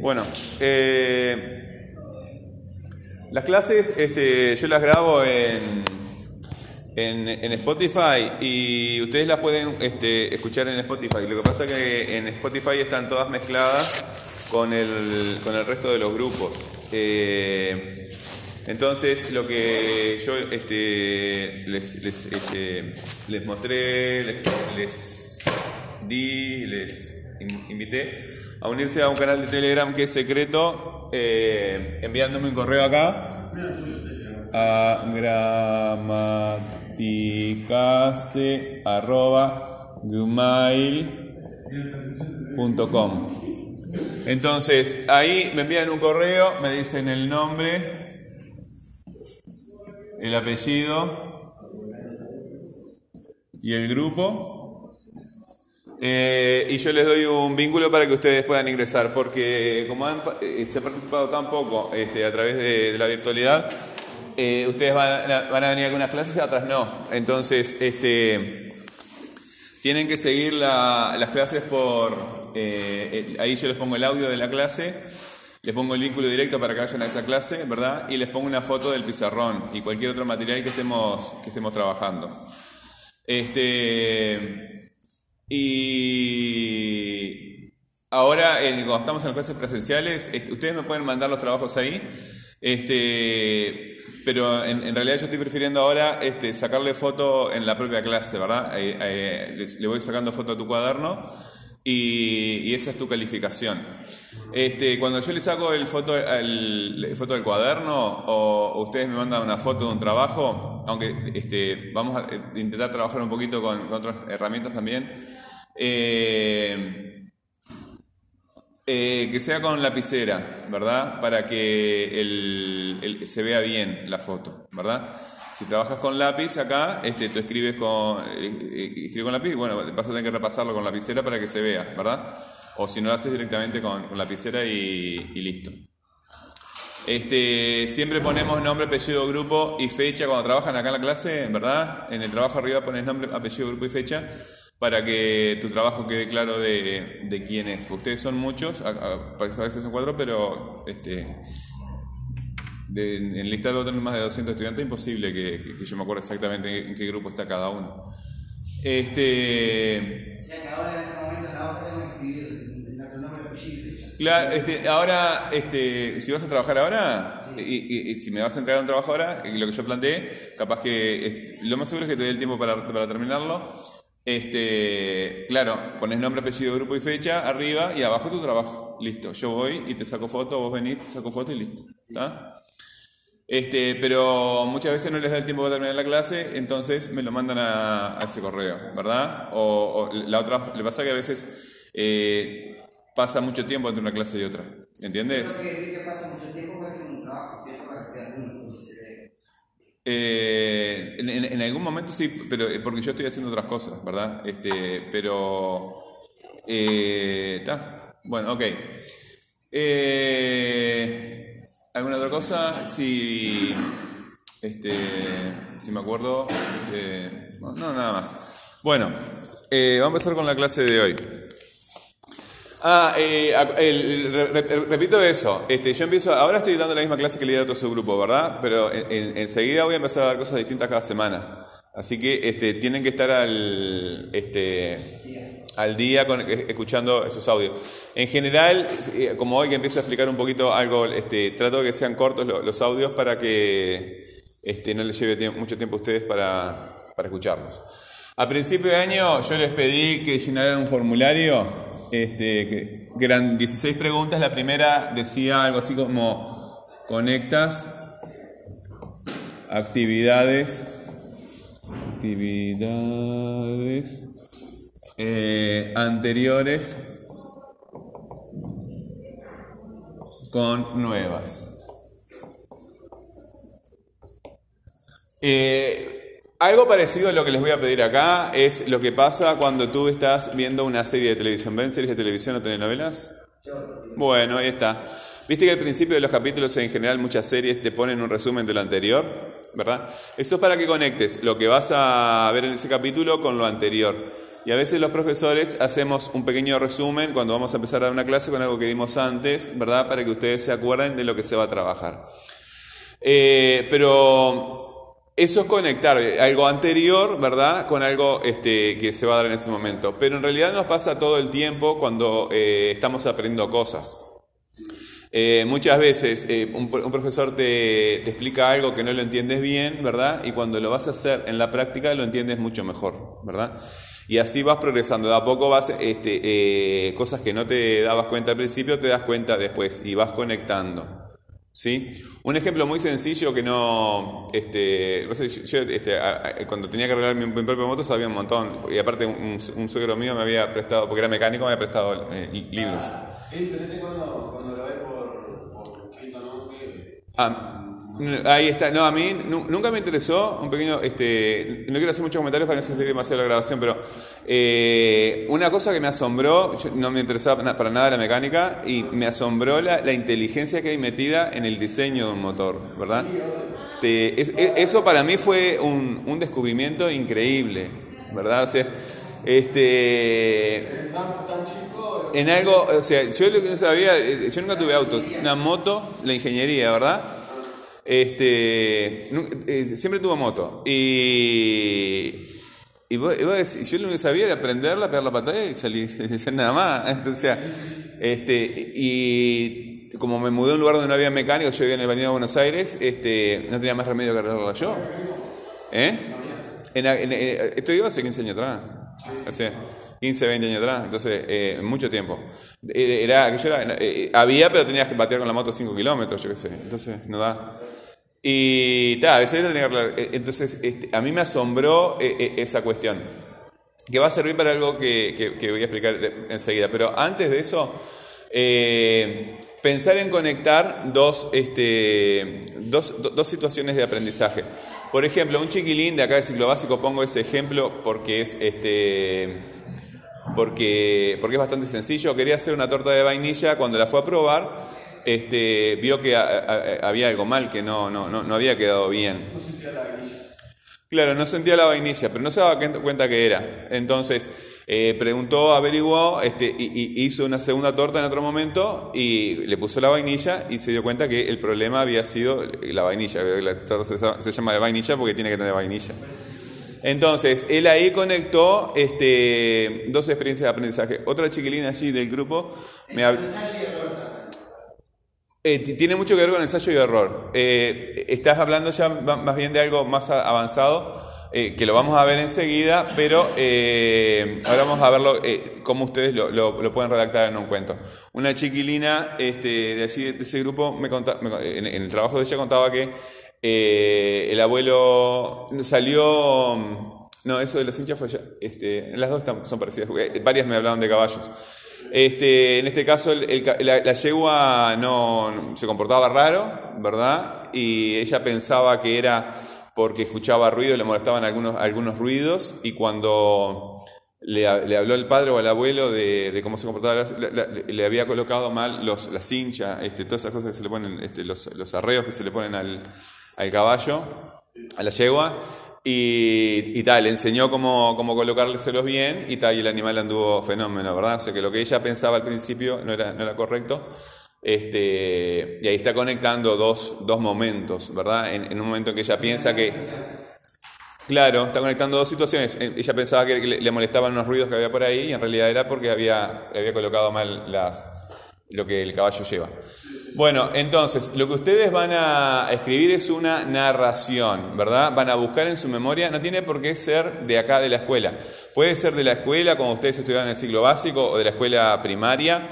Bueno, eh, las clases este, yo las grabo en, en, en Spotify y ustedes las pueden este, escuchar en Spotify. Lo que pasa es que en Spotify están todas mezcladas con el, con el resto de los grupos. Eh, entonces, lo que yo este, les, les, este, les mostré, les, les di, les in- invité a unirse a un canal de Telegram que es secreto, eh, enviándome un correo acá a gramaticase arroba gmail.com. Entonces, ahí me envían un correo, me dicen el nombre, el apellido y el grupo. Eh, y yo les doy un vínculo para que ustedes puedan ingresar, porque como han, eh, se ha participado tan poco este, a través de, la virtualidad, eh, ustedes van a, van a venir a algunas clases y otras no. Entonces, este, tienen que seguir la- las clases por... ahí yo les pongo el audio de la clase, les pongo el vínculo directo para que vayan a esa clase, ¿verdad? Y les pongo una foto del pizarrón y cualquier otro material que estemos, que estemos trabajando. Este, y ahora, en- cuando estamos en las clases presenciales, este, ustedes me pueden mandar los trabajos ahí, este, pero en, realidad yo estoy prefiriendo ahora este, sacarle foto en la propia clase, ¿verdad? Eh, eh, le voy sacando foto a tu cuaderno y, esa es tu calificación. Este, cuando yo le saco el foto, el, foto del cuaderno o ustedes me mandan una foto de un trabajo, aunque este, vamos a eh, intentar trabajar un poquito con, otras herramientas también, eh, eh, que sea con lapicera, ¿verdad? Para que se vea bien la foto, ¿verdad? Si trabajas con lápiz acá, este, tú escribes con, eh, eh, lápiz, bueno, vas a tener que repasarlo con lapicera para que se vea, ¿verdad? O si no lo haces directamente con, con lapicera y, y listo. Este, siempre ponemos nombre, apellido, grupo y fecha cuando trabajan acá en la clase, ¿verdad? En el trabajo arriba pones nombre, apellido, grupo y fecha para que tu trabajo quede claro de, de quién es. Ustedes son muchos, a, a- veces son cuatro, pero este, de, en lista de tener más de 200 estudiantes, imposible que, yo me acuerde exactamente en qué grupo está cada uno. Este, que ahora en este momento en la hoja que escribir Claro, este, ahora, este, si vas a trabajar ahora, y, y- y si me vas a entregar un trabajo ahora, lo que yo planteé, capaz que este, lo más seguro es que te dé el tiempo para, para terminarlo. Este, claro, pones nombre, apellido, grupo y fecha arriba y abajo tu trabajo. Listo, yo voy y te saco foto, vos venís, te saco foto y listo. ¿Está? Este, pero muchas veces no les da el tiempo para terminar la clase, entonces me lo mandan a, a ese correo, ¿verdad? O, o la otra, le pasa que a veces eh, pasa mucho tiempo entre una clase y otra, ¿entiendes? Que pasa mucho tiempo porque un trabajo. Eh, en, en- en algún momento sí, pero eh, porque yo estoy haciendo otras cosas, ¿verdad? Este, pero eh, está, bueno, ok. Eh, ¿Alguna otra cosa? Sí, este, si me acuerdo, este, no, nada más. Bueno, vamos a empezar con la clase de hoy. Ah, eh, repito eso. Este, yo empiezo, ahora estoy dando la misma clase que le di a otro subgrupo, ¿verdad? Pero en- en- enseguida voy a empezar a dar cosas distintas cada semana. Así que este, tienen que estar al, este, al día con, eh, escuchando esos audios. En general, eh, como hoy que empiezo a explicar un poquito algo, este, trato de que sean cortos lo- los audios para que este, no les lleve mucho tiempo a ustedes para, para escucharlos. A principio de año yo les pedí que llenaran un formulario, este, que, eran 16 preguntas. La primera decía algo así como, conectas actividades, actividades eh, anteriores con nuevas. Eh, algo parecido a lo que les voy a pedir acá es lo que pasa cuando tú estás viendo una serie de televisión. ¿Ven series de televisión o telenovelas? Bueno, ahí está. Viste que al principio de los capítulos, en general, muchas series te ponen un resumen de lo anterior, ¿verdad? Eso es para que conectes lo que vas a ver en ese capítulo con lo anterior. Y a veces los profesores hacemos un pequeño resumen cuando vamos a empezar a dar una clase con algo que dimos antes, ¿verdad? Para que ustedes se acuerden de lo que se va a trabajar. Eh, pero eso es conectar algo anterior, ¿verdad? Con algo este, que se va a dar en ese momento. Pero en realidad nos pasa todo el tiempo cuando eh, estamos aprendiendo cosas. Eh, muchas veces eh, un, profesor te, explica algo que no lo entiendes bien, ¿verdad? Y cuando lo vas a hacer en la práctica lo entiendes mucho mejor, ¿verdad? Y así vas progresando. De a poco vas, este, eh, cosas que no te dabas cuenta al principio, te das cuenta después y vas conectando. ¿Sí? Un ejemplo muy sencillo que no. Este, yo, este, cuando tenía que arreglar mi, mi, propia moto sabía un montón. Y aparte, un, un, suegro mío me había prestado, porque era mecánico, me había prestado libros. Es diferente cuando, cuando lo ves por, por escrito, ¿no? Ah, ahí está. No, a mí nunca me interesó un pequeño. Este, no quiero hacer muchos comentarios para no sentir demasiado la grabación, pero eh, una cosa que me asombró, yo no me interesaba para nada la mecánica, y me asombró la, inteligencia que hay metida en el diseño de un motor, ¿verdad? Es, eso para mí fue un, un descubrimiento increíble, ¿verdad? O sea, este. En algo, o sea, yo lo que no sabía, yo nunca tuve auto, una moto, la ingeniería, ¿verdad? Este, eh, siempre tuve moto. Y, y vos, y vos decís, yo lo que sabía era aprenderla, pegar la pantalla y salir, nada más. Entonces, este, y como me mudé a un lugar donde no había mecánico, yo vivía en el Baño de Buenos Aires, este, no tenía más remedio que arreglarla yo. ¿Eh? En, en, en, esto iba hace 15 años atrás. Sea, 15, 20 años atrás, entonces, eh, mucho tiempo. Era, yo era, eh, había, pero tenías que patear con la moto 5 kilómetros, yo qué sé, entonces no da. Y ta, veces lo tenía que arreglar. Entonces, este, a mí me asombró eh, esa cuestión, que va a servir para algo que, que, que voy a explicar enseguida. Pero antes de eso, eh, pensar en conectar dos, este, dos, dos situaciones de aprendizaje. Por ejemplo, un chiquilín de acá de ciclo básico, pongo ese ejemplo porque es este porque, porque es bastante sencillo. Quería hacer una torta de vainilla, cuando la fue a probar, este, vio que a, a, había algo mal, que no, no, no, no había quedado bien. No sentía la vainilla. Claro, no sentía la vainilla, pero no se daba cuenta que era. Entonces, eh, preguntó, averiguó, este, y, y hizo una segunda torta en otro momento y le puso la vainilla y se dio cuenta que el problema había sido la vainilla. La torta se llama de vainilla porque tiene que tener vainilla. Entonces, él ahí conectó este, dos experiencias de aprendizaje. Otra chiquilina allí del grupo me habló. Eh, tiene mucho que ver con ensayo y error. Eh, estás hablando ya más bien de algo más avanzado, eh, que lo vamos a ver enseguida, pero ahora vamos a verlo cómo ustedes lo, pueden redactar en un cuento. Una chiquilina este, de, allí, de ese grupo, me contaba, me, en, en, el trabajo de ella contaba que el abuelo salió... No, eso de los hinchas fue ya. Este, las dos son parecidas, varias me hablaban de caballos. Este, en este caso, la, yegua no, se comportaba raro, ¿verdad? Y ella pensaba que era porque escuchaba ruido, le molestaban algunos, algunos ruidos, y cuando le, habló el padre o al abuelo de, cómo se comportaba, la, le había colocado mal los, las este, todas esas cosas que se le ponen, este, los, los arreos que se le ponen al, al caballo, a la yegua, y, tal, le enseñó cómo, cómo colocárselos bien y tal, y el animal anduvo fenómeno, ¿verdad? O sea que lo que ella pensaba al principio no era, no era correcto. Este, y ahí está conectando dos, dos momentos, ¿verdad? En, un momento en que ella piensa que... Claro, está conectando dos situaciones. Ella pensaba que le, le molestaban unos ruidos que había por ahí y en realidad era porque había, había colocado mal las, lo que el caballo lleva. Bueno, entonces, lo que ustedes van a escribir es una narración, ¿verdad? Van a buscar en su memoria, no tiene por qué ser de acá de la escuela. Puede ser de la escuela, como ustedes estudian en el ciclo básico, o de la escuela primaria,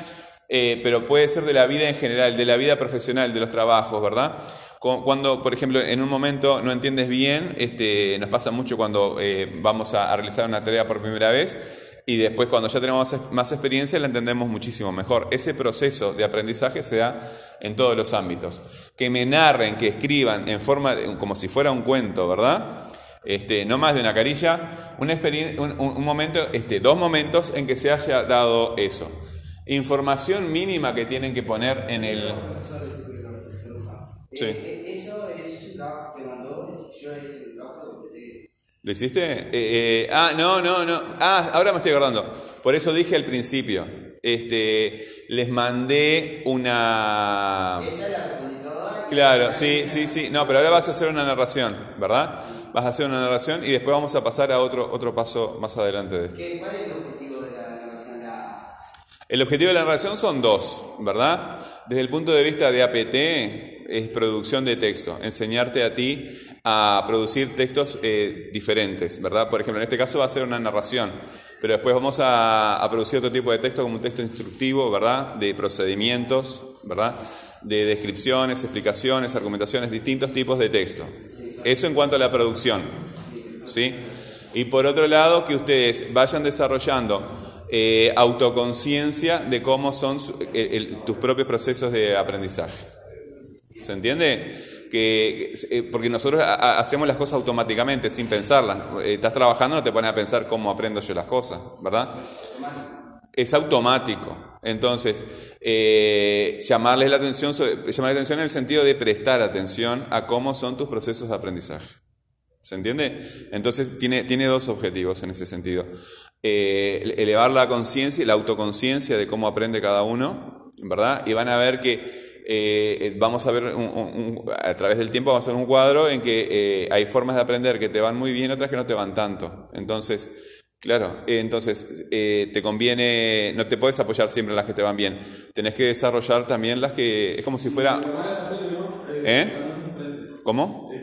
eh, pero puede ser de la vida en general, de la vida profesional, de los trabajos, ¿verdad? Cuando, por ejemplo, en un momento no entiendes bien, este, nos pasa mucho cuando eh, vamos a, a realizar una tarea por primera vez, y después cuando ya tenemos más, más, experiencia la entendemos muchísimo mejor. Ese proceso de aprendizaje se da en todos los ámbitos. Que me narren, que escriban en forma de, como si fuera un cuento, ¿verdad? Este, no más de una carilla, una un, un, momento, este, dos momentos en que se haya dado eso. Información mínima que tienen que poner en el... Sí. Eso es un trabajo que mandó, yo hice el trabajo de ¿Lo hiciste? Eh, eh, ah, no, no, no. Ah, ahora me estoy acordando. Por eso dije al principio. Este, les mandé una. Esa es la. Claro, sí, sí, sí. No, pero ahora vas a hacer una narración, ¿verdad? Vas a hacer una narración y después vamos a pasar a otro, otro paso más adelante de esto. ¿Qué- ¿Cuál es el objetivo de la narración? El objetivo de la narración son dos, ¿verdad? Desde el punto de vista de APT, es producción de texto, enseñarte a ti a producir textos eh, diferentes, ¿verdad? Por ejemplo, en este caso va a ser una narración, pero después vamos a, producir otro tipo de texto como un texto instructivo, ¿verdad? De procedimientos, ¿verdad? De descripciones, explicaciones, argumentaciones, distintos tipos de texto. Eso en cuanto a la producción, ¿sí? Y por otro lado, que ustedes vayan desarrollando eh, autoconciencia de cómo son su- el- el- tus propios procesos de aprendizaje. ¿Se entiende? Que, eh, porque nosotros ha- ha- hacemos las cosas automáticamente, sin pensarlas. Eh, estás trabajando, no te pones a pensar cómo aprendo yo las cosas, ¿verdad? Es automático. Entonces, eh, llamarles la atención, llamarles la atención en el sentido de prestar atención a cómo son tus procesos de aprendizaje. ¿Se entiende? Entonces tiene, tiene dos objetivos en ese sentido. Ele- elevar la conciencia, la autoconciencia de cómo aprende cada uno, ¿verdad? Y van a ver que eh, vamos a ver un- un- un- a través del tiempo, vamos a ver un cuadro en que eh, hay formas de aprender que te van muy bien, otras que no te van tanto. Entonces, claro, eh, entonces eh, te conviene, no te puedes apoyar siempre en las que te van bien. Tenés que desarrollar también las que, es como si fuera... ¿Eh? ¿Cómo?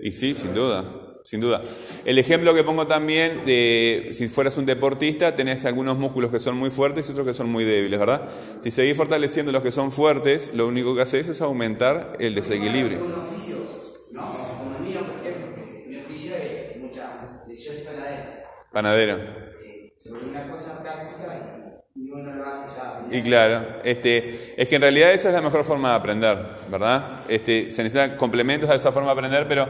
Y sí, sin duda, sin duda. El ejemplo que pongo también, de si fueras un deportista, tenés algunos músculos que son muy fuertes y otros que son muy débiles, ¿verdad? Si seguís fortaleciendo los que son fuertes, lo único que haces es aumentar el desequilibrio. ¿no? Como el mío, por ejemplo. Mi oficio es mucha. Yo soy panadero. Panadero. Sobre una cosa práctica y, y uno lo hace ya. Y claro, este, es que en realidad esa es la mejor forma de aprender, ¿verdad? Este, se necesitan complementos a esa forma de aprender, pero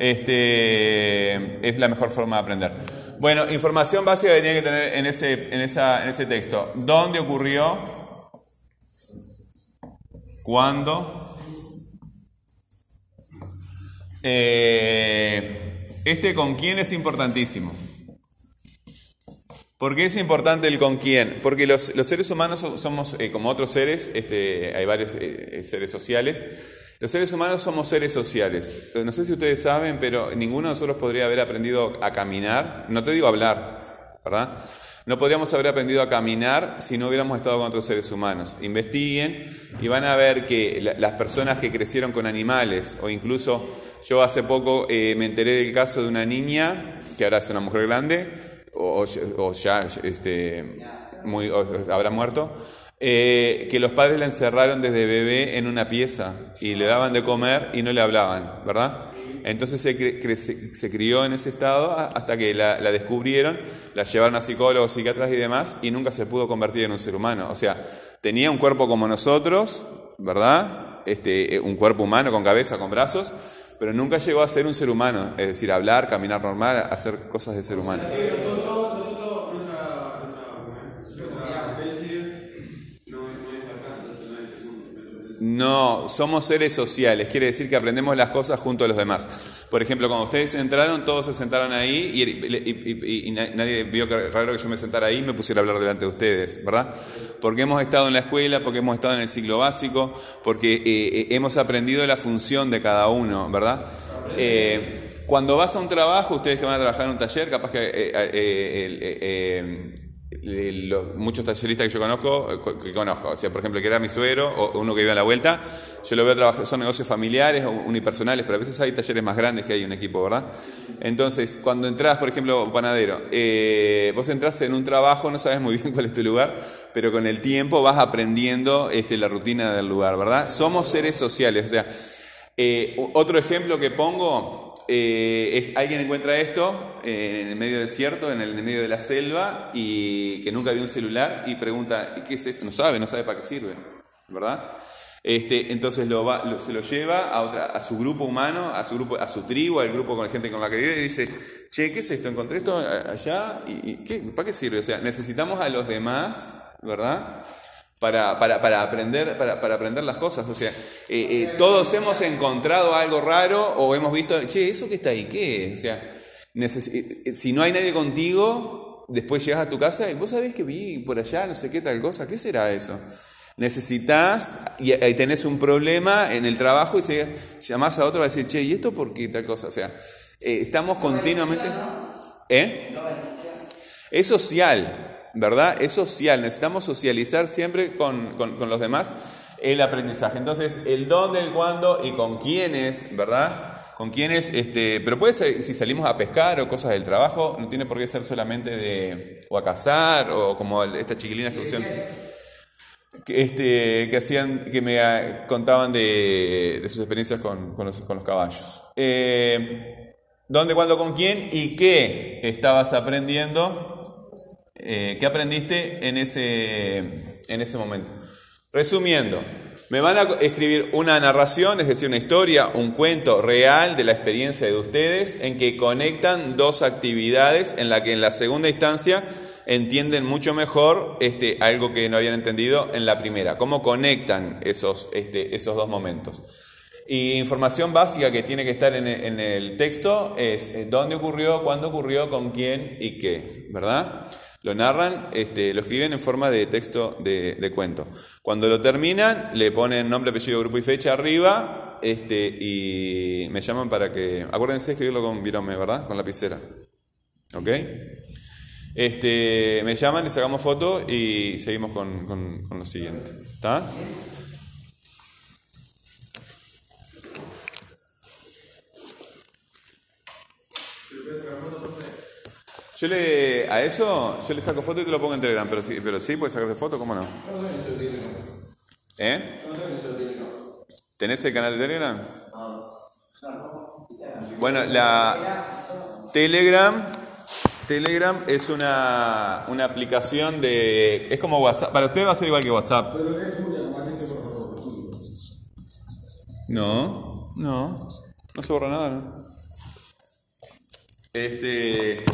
este, es la mejor forma de aprender. Bueno, información básica que tiene que tener en ese, en esa, en ese texto. ¿Dónde ocurrió? ¿Cuándo? Eh, este con quién es importantísimo. ¿Por qué es importante el con quién? Porque los, los seres humanos so- somos, eh, como otros seres, este, hay varios eh, seres sociales, los seres humanos somos seres sociales. Eh, No sé si ustedes saben, pero ninguno de nosotros podría haber aprendido a caminar, no te digo hablar, ¿verdad? No podríamos haber aprendido a caminar si no hubiéramos estado con otros seres humanos. Investiguen y van a ver que la- las personas que crecieron con animales, o incluso yo hace poco eh, me enteré del caso de una niña, que ahora es una mujer grande, o, ya este, muy, habrá muerto, eh, que los padres la encerraron desde bebé en una pieza y le daban de comer y no le hablaban, ¿verdad? Entonces se, cre- se- crió en ese estado hasta que la, descubrieron, la llevaron a psicólogos, psiquiatras y demás, y nunca se pudo convertir en un ser humano. O sea, tenía un cuerpo como nosotros, ¿verdad? Este, eh, un cuerpo humano con cabeza, con brazos, pero nunca llegó a ser un ser humano, es decir, hablar, caminar normal, hacer cosas de ser humano. Nosotros, No, somos seres sociales, quiere decir que aprendemos las cosas junto a los demás. Por ejemplo, cuando ustedes entraron, todos se sentaron ahí y, y- y- y na- nadie vio que raro que yo me sentara ahí y me pusiera a hablar delante de ustedes, ¿verdad? Porque hemos estado en la escuela, porque hemos estado en el ciclo básico, porque eh, eh, hemos aprendido la función de cada uno, ¿verdad? Eh, cuando vas a un trabajo, ustedes que van a trabajar en un taller, capaz que muchos talleristas que yo conozco, eh, que conozco, o sea, por ejemplo, que era mi suegro o uno que vive a la vuelta, yo lo veo trabajar, son negocios familiares o unipersonales, pero a veces hay talleres más grandes que hay un equipo, ¿verdad? Entonces, cuando entras, por ejemplo, panadero, eh, vos entras en un trabajo, no sabes muy bien cuál es tu lugar, pero con el tiempo vas aprendiendo este, la rutina del lugar, ¿verdad? Somos seres sociales, o sea, eh, otro ejemplo que pongo eh, alguien encuentra esto eh, en el medio del desierto, en el, medio de la selva, y que nunca vio un celular y pregunta, ¿qué es esto? No sabe, no sabe para qué sirve, ¿verdad? Este, entonces se lo lleva a, otra, a su grupo humano, a su grupo, a su tribu, al grupo con la gente con la que vive, y dice, che, ¿qué es esto? Encontré esto allá, y, y ¿qué? ¿para qué sirve? O sea, necesitamos a los demás, ¿verdad? Para, para, para, aprender, para, para aprender las cosas. O sea, eh, eh, todos hemos encontrado algo raro o hemos visto, che, ¿eso que está ahí qué es? O sea, eh, si no hay nadie contigo, después llegas a tu casa y vos sabés que vi por allá, no sé qué tal cosa, ¿qué será eso? Necesitas, y ahí tenés un problema en el trabajo y se, llamás a otro a decir, che, ¿y esto por qué tal cosa? O sea, estamos continuamente... ¿Eh? Es social, ¿verdad? Es social, necesitamos socializar siempre con, con- los demás el aprendizaje. Entonces, el dónde, el cuándo y con quiénes, ¿verdad? Con quiénes, este, pero puede ser, si salimos a pescar o cosas del trabajo, no tiene por qué ser solamente de, o a cazar, o como estas chiquilinas que usan este, que hacían, que me contaban de, de sus experiencias con, con los caballos. Eh, ¿Dónde, cuándo, con quién y qué estabas aprendiendo? Eh, ¿Qué aprendiste en ese, en ese momento? Resumiendo, me van a escribir una narración, es decir, una historia, un cuento real de la experiencia de ustedes en que conectan dos actividades en la que en la segunda instancia entienden mucho mejor este, algo que no habían entendido en la primera. ¿Cómo conectan esos, este, esos dos momentos? Y información básica que tiene que estar en el, en el texto es eh, dónde ocurrió, cuándo ocurrió, con quién y qué, ¿verdad? Lo narran, este, lo escriben en forma de texto de, de cuento. Cuando lo terminan, le ponen nombre, apellido, grupo y fecha arriba este, y me llaman para que... Acuérdense de escribirlo con virome, ¿verdad? Con lapicera. ¿Ok? Este, me llaman, les sacamos foto y seguimos con, con- con lo siguiente. ¿Está? Yo le, a eso, yo le saco foto y te lo pongo en Telegram, pero, pero sí, puedes sacarte foto, ¿cómo no? ¿Eh? ¿Tenés el canal de Telegram? Bueno, la Telegram, Telegram es una, una aplicación de, es como WhatsApp, para usted va a ser igual que WhatsApp. No, no, no se borra nada, ¿no? Este,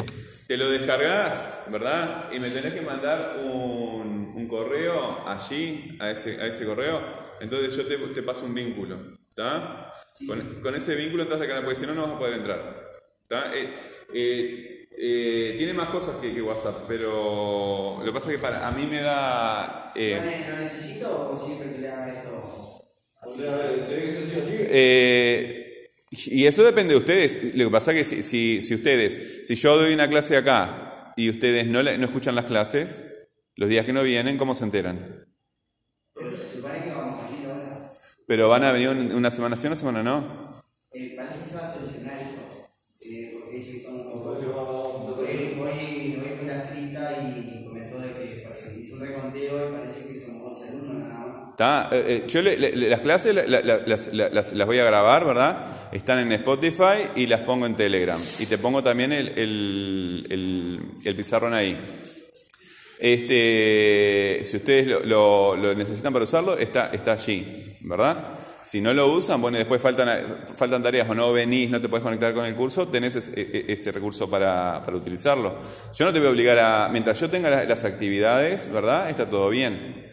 te lo descargas, ¿verdad? Y me tenés que mandar un, un correo allí, a ese, a ese correo. Entonces yo te, te paso un vínculo, ¿está? Con, con ese vínculo entras al canal, porque si no, no vas a poder entrar. ¿Está? Eh, eh, eh, tiene más cosas que, que WhatsApp, pero lo que pasa es que para a mí me da... eh, ¿Lo ne- ¿Lo necesito o siempre que le haga esto? Eh, y eso depende de ustedes. Lo que pasa es que si, si, si ustedes, si yo doy una clase acá y ustedes no, la- no escuchan las clases, los días que no vienen, ¿cómo se enteran? Pero se supone que vamos a ir ahora. Pero van a venir un- una semana sí, una semana no. Eh, parece que se va a solucionar eso. Eh, porque dice que son un poco. Hoy, fue la escrita y comentó de que hizo un reconteo y parece que son 11 alumnos nada más. ¿Está? Eh, yo le- le- le- las clases la- la- la- las, la- las- las voy a grabar, ¿verdad? Están en Spotify y las pongo en Telegram. Y te pongo también el, el- el- pizarrón ahí. Este, si ustedes lo, lo- necesitan para usarlo, está, está allí, ¿verdad? Si no lo usan, bueno, después faltan, faltan tareas o no venís, no te puedes conectar con el curso, tenés ese, e- ese recurso para, para utilizarlo. Yo no te voy a obligar a, mientras yo tenga las, las actividades, ¿verdad? Está todo bien.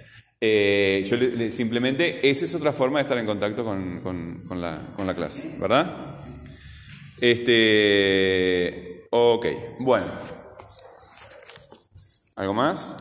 Eh, yo le- le- simplemente, esa es otra forma de estar en contacto con, con- con la, con la clase, ¿verdad? Este, ok, bueno. ¿Algo más?